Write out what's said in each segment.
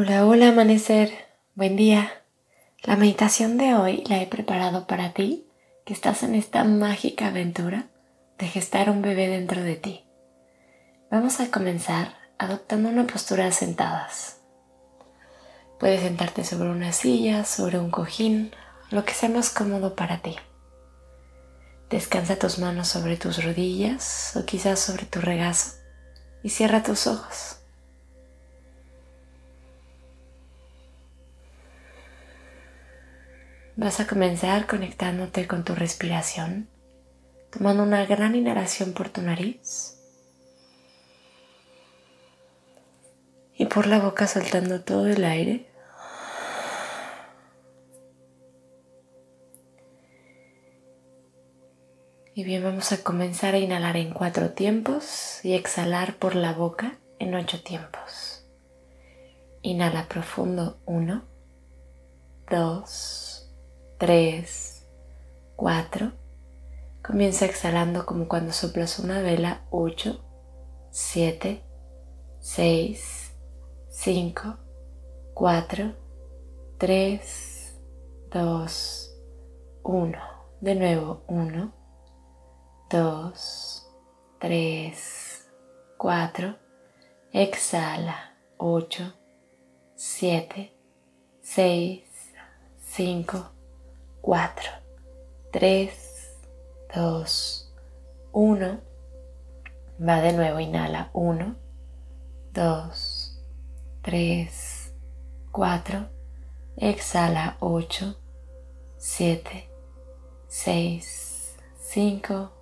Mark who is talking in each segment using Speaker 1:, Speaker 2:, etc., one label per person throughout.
Speaker 1: Hola, hola amanecer, buen día. La meditación de hoy la he preparado para ti, que estás en esta mágica aventura de gestar un bebé dentro de ti. Vamos a comenzar adoptando una postura sentadas. Puedes sentarte sobre una silla, sobre un cojín, lo que sea más cómodo para ti. Descansa tus manos sobre tus rodillas o quizás sobre tu regazo y cierra tus ojos. Vas a comenzar conectándote con tu respiración, tomando una gran inhalación por tu nariz y por la boca soltando todo el aire. Y bien, vamos a comenzar a inhalar en cuatro tiempos y exhalar por la boca en ocho tiempos. Inhala profundo, uno, dos, 3, 4. Comienza exhalando como cuando soplas una vela. 8, 7, 6, 5, 4, 3, 2, 1. De nuevo. 1, 2, 3, 4. Exhala. 8, 7, 6, 5, 4, 3, 2, 1. Va de nuevo, inhala 1, 2, 3, 4. Exhala 8, 7, 6, 5,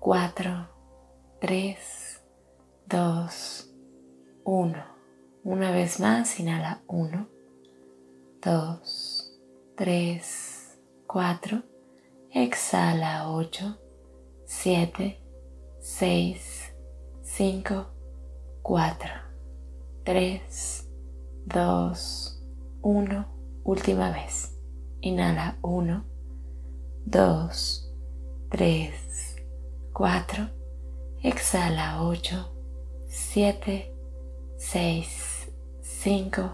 Speaker 1: 4, 3, 2, 1. Una vez más, inhala 1, 2, 3, 4, exhala 8, 7, 6, 5, 4, 3, 2, 1, última vez. Inhala 1, 2, 3, 4, exhala 8, 7, 6, 5,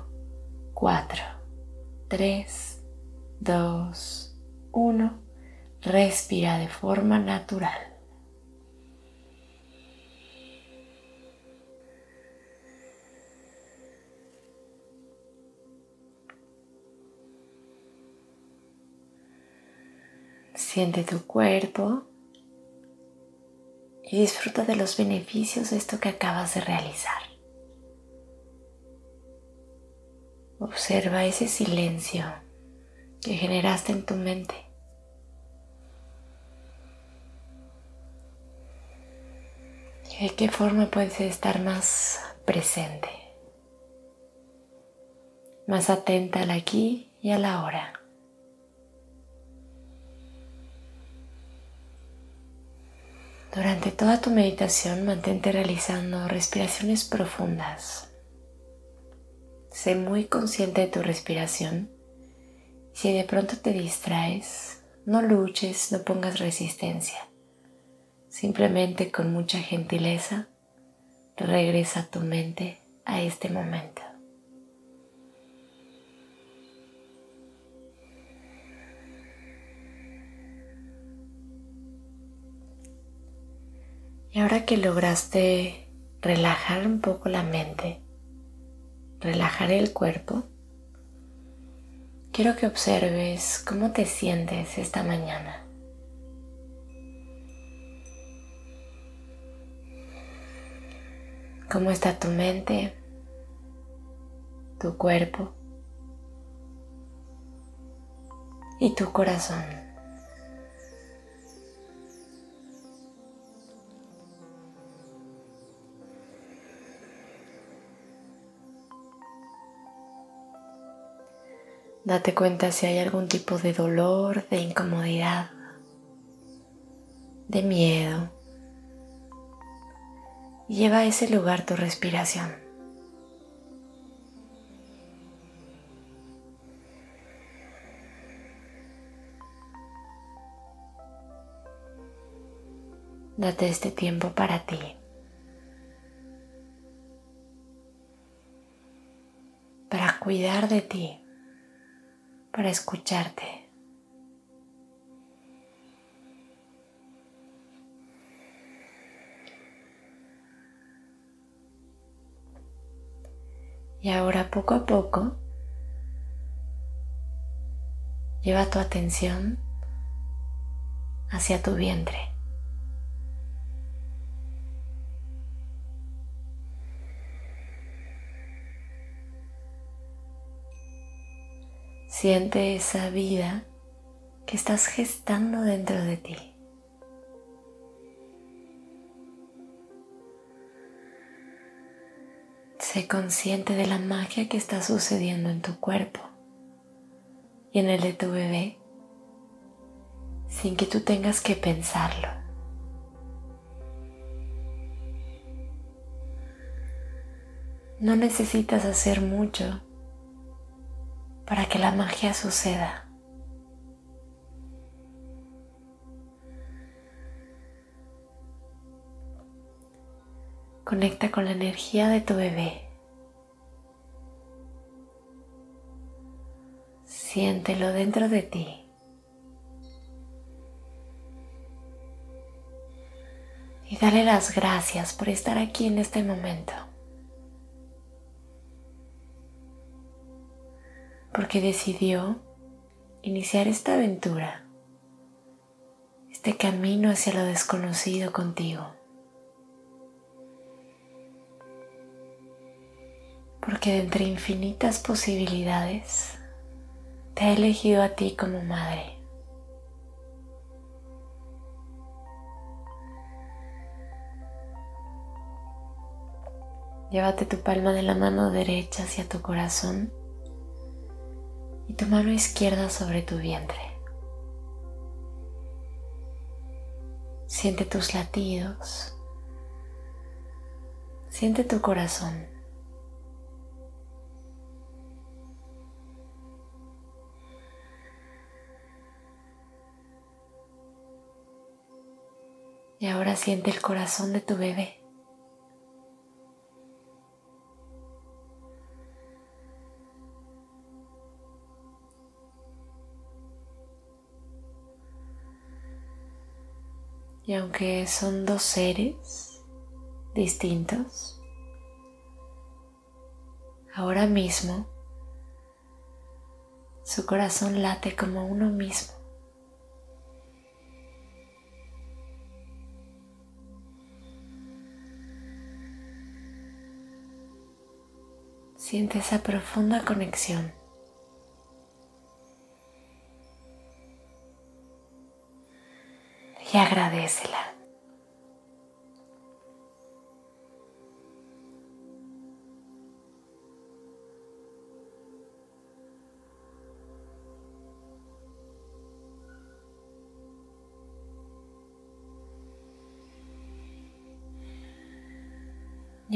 Speaker 1: 4, 3, 2, 1. Respira de forma natural. Siente tu cuerpo y disfruta de los beneficios de esto que acabas de realizar. Observa ese silencio que generaste en tu mente. ¿De qué forma puedes estar más presente? Más atenta al aquí y a la hora. Durante toda tu meditación mantente realizando respiraciones profundas. Sé muy consciente de tu respiración. Si de pronto te distraes, no luches, no pongas resistencia. Simplemente con mucha gentileza regresa tu mente a este momento. Y ahora que lograste relajar un poco la mente, relajar el cuerpo, quiero que observes cómo te sientes esta mañana. cómo está tu mente, tu cuerpo y tu corazón. Date cuenta si hay algún tipo de dolor, de incomodidad, de miedo. Lleva a ese lugar tu respiración. Date este tiempo para ti. Para cuidar de ti para escucharte. Y ahora poco a poco lleva tu atención hacia tu vientre. Siente esa vida que estás gestando dentro de ti. Sé consciente de la magia que está sucediendo en tu cuerpo y en el de tu bebé sin que tú tengas que pensarlo. No necesitas hacer mucho para que la magia suceda. Conecta con la energía de tu bebé. Siéntelo dentro de ti. Y dale las gracias por estar aquí en este momento. porque decidió iniciar esta aventura, este camino hacia lo desconocido contigo. Porque de entre infinitas posibilidades te ha elegido a ti como madre. Llévate tu palma de la mano derecha hacia tu corazón y tu mano izquierda sobre tu vientre. Siente tus latidos. Siente tu corazón. Y ahora siente el corazón de tu bebé. Y aunque son dos seres distintos, ahora mismo su corazón late como uno mismo. Siente esa profunda conexión. y agradecela.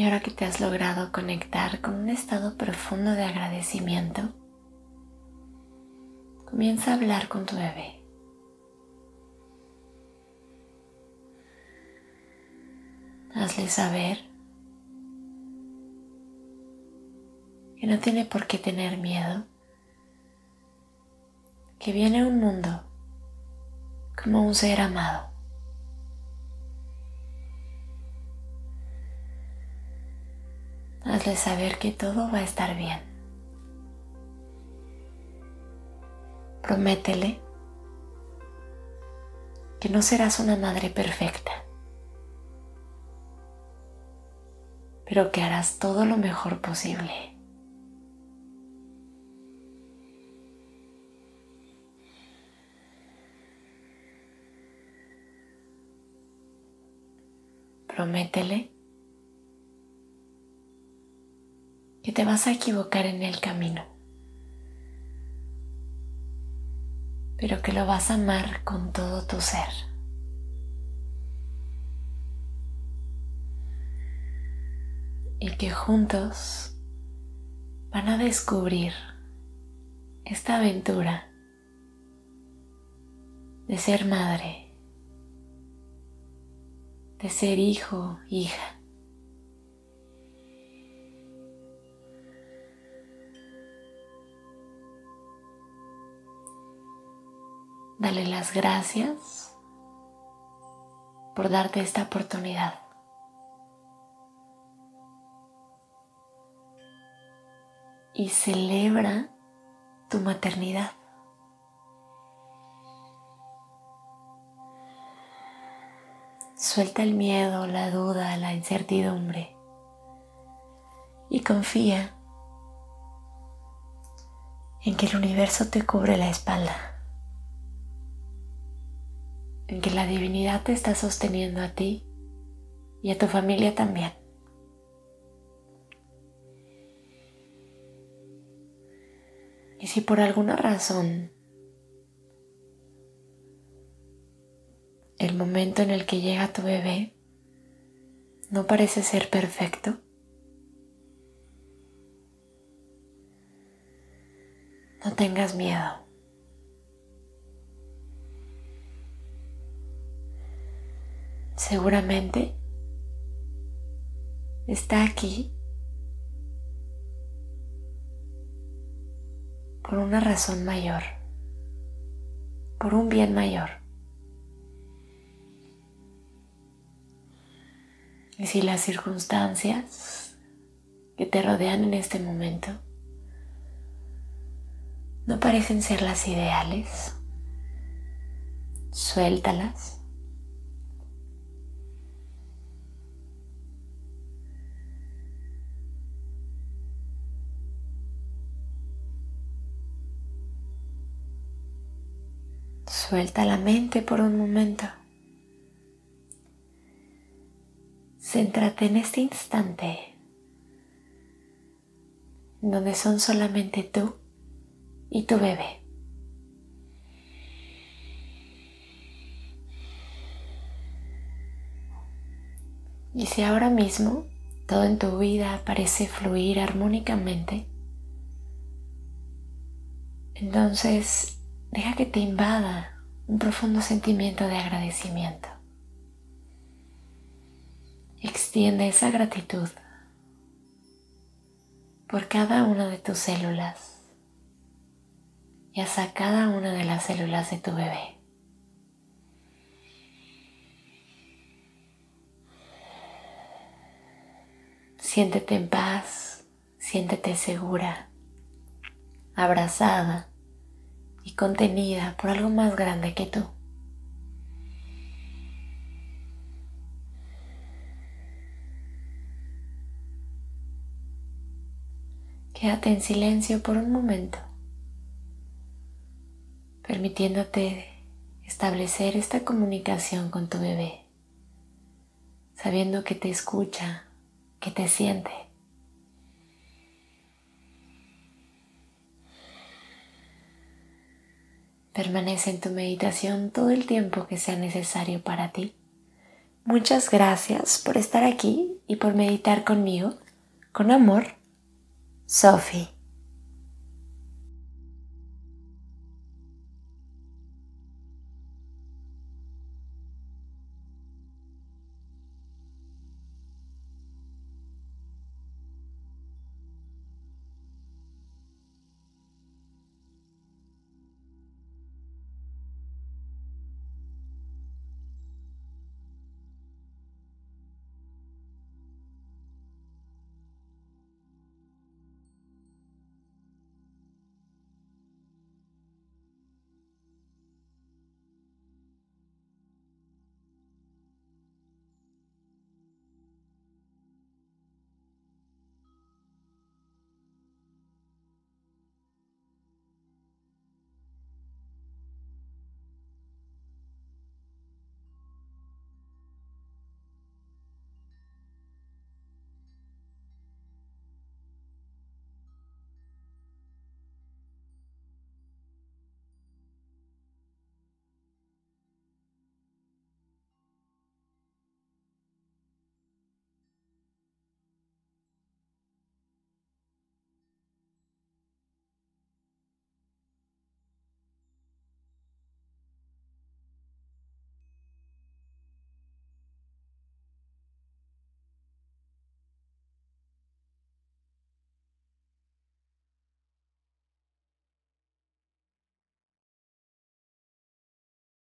Speaker 1: Y ahora que te has logrado conectar con un estado profundo de agradecimiento, comienza a hablar con tu bebé. Hazle saber que no tiene por qué tener miedo, que viene un mundo como un ser amado. Hazle saber que todo va a estar bien. Prométele que no serás una madre perfecta pero que harás todo lo mejor posible. Prométele que te vas a equivocar en el camino, pero que lo vas a amar con todo tu ser. Y que juntos van a descubrir esta aventura de ser madre, de ser hijo, hija. Dale las gracias por darte esta oportunidad. Y celebra tu maternidad. Suelta el miedo, la duda, la incertidumbre y confía en que el universo te cubre la espalda en que la divinidad te está sosteniendo a ti y a tu familia también. Y si por alguna razón el momento en el que llega tu bebé no parece ser perfecto, no tengas miedo. Seguramente está aquí por una razón mayor, por un bien mayor. Y si las circunstancias que te rodean en este momento no parecen ser las ideales, suéltalas Suelta la mente por un momento. Céntrate en este instante donde son solamente tú y tu bebé. Y si ahora mismo todo en tu vida parece fluir armónicamente, entonces deja que te invada un profundo sentimiento de agradecimiento. Extiende esa gratitud por cada una de tus células y hasta cada una de las células de tu bebé. Siéntete en paz, siéntete segura, abrazada y contenida por algo más grande que tú. Quédate en silencio por un momento, permitiéndote establecer esta comunicación con tu bebé, sabiendo que te escucha, que te siente. Permanece en tu meditación todo el tiempo que sea necesario para ti. Muchas gracias por estar aquí y por meditar conmigo. Con amor, Sophie.